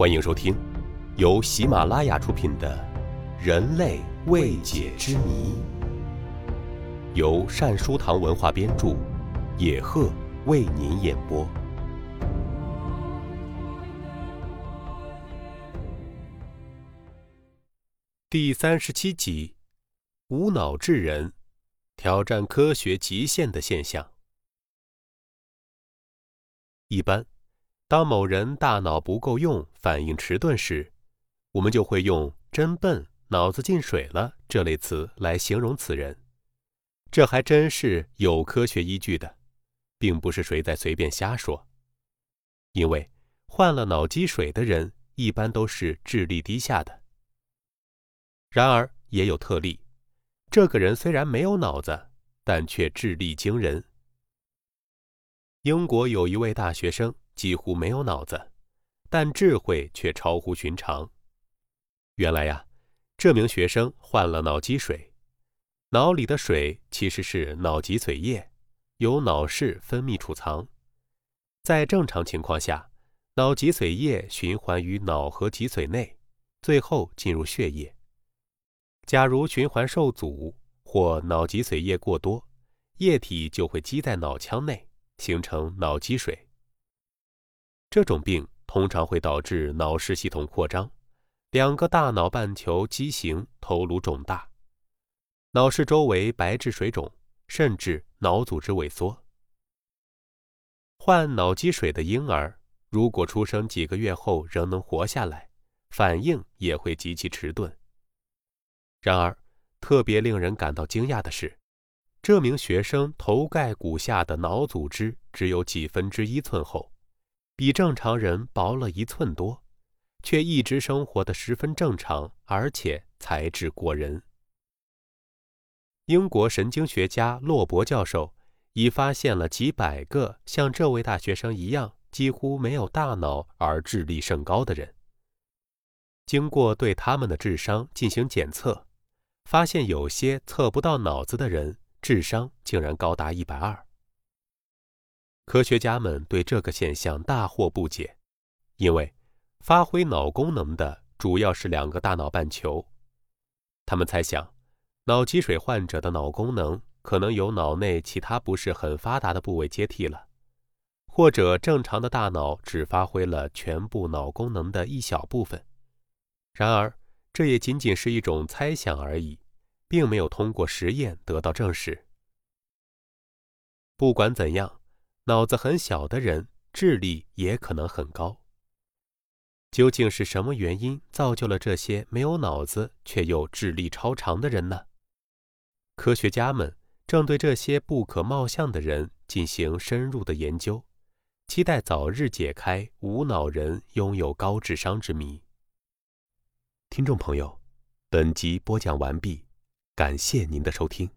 欢迎收听由喜马拉雅出品的《人类未解之谜》，由善书堂文化编著，野鹤为您演播。第三十七集：无脑智人挑战科学极限的现象。一般，当某人大脑不够用、反应迟钝时，我们就会用“真笨”“脑子进水了”这类词来形容此人。这还真是有科学依据的，并不是谁在随便瞎说。因为患了脑积水的人一般都是智力低下的。然而也有特例，这个人虽然没有脑子，但却智力惊人。英国有一位大学生几乎没有脑子，但智慧却超乎寻常。原来呀，这名学生患了脑积水，脑里的水其实是脑脊髓液，由脑室分泌储藏。在正常情况下，脑脊髓液循环于脑和脊髓内，最后进入血液。假如循环受阻或脑脊髓液过多，液体就会积在脑腔内。形成脑积水。这种病通常会导致脑室系统扩张，两个大脑半球畸形，头颅肿大，脑室周围白质水肿，甚至脑组织萎缩。患脑积水的婴儿，如果出生几个月后仍能活下来，反应也会极其迟钝。然而，特别令人感到惊讶的是。这名学生头盖骨下的脑组织只有几分之一寸厚，比正常人薄了一寸多，却一直生活的十分正常，而且才智过人。英国神经学家洛伯教授已发现了几百个像这位大学生一样几乎没有大脑而智力甚高的人。经过对他们的智商进行检测，发现有些测不到脑子的人。智商竟然高达一百二。科学家们对这个现象大惑不解，因为发挥脑功能的主要是两个大脑半球。他们猜想，脑积水患者的脑功能可能由脑内其他不是很发达的部位接替了，或者正常的大脑只发挥了全部脑功能的一小部分。然而，这也仅仅是一种猜想而已。并没有通过实验得到证实。不管怎样，脑子很小的人智力也可能很高。究竟是什么原因造就了这些没有脑子却又智力超常的人呢？科学家们正对这些不可貌相的人进行深入的研究，期待早日解开无脑人拥有高智商之谜。听众朋友，本集播讲完毕。感谢您的收听。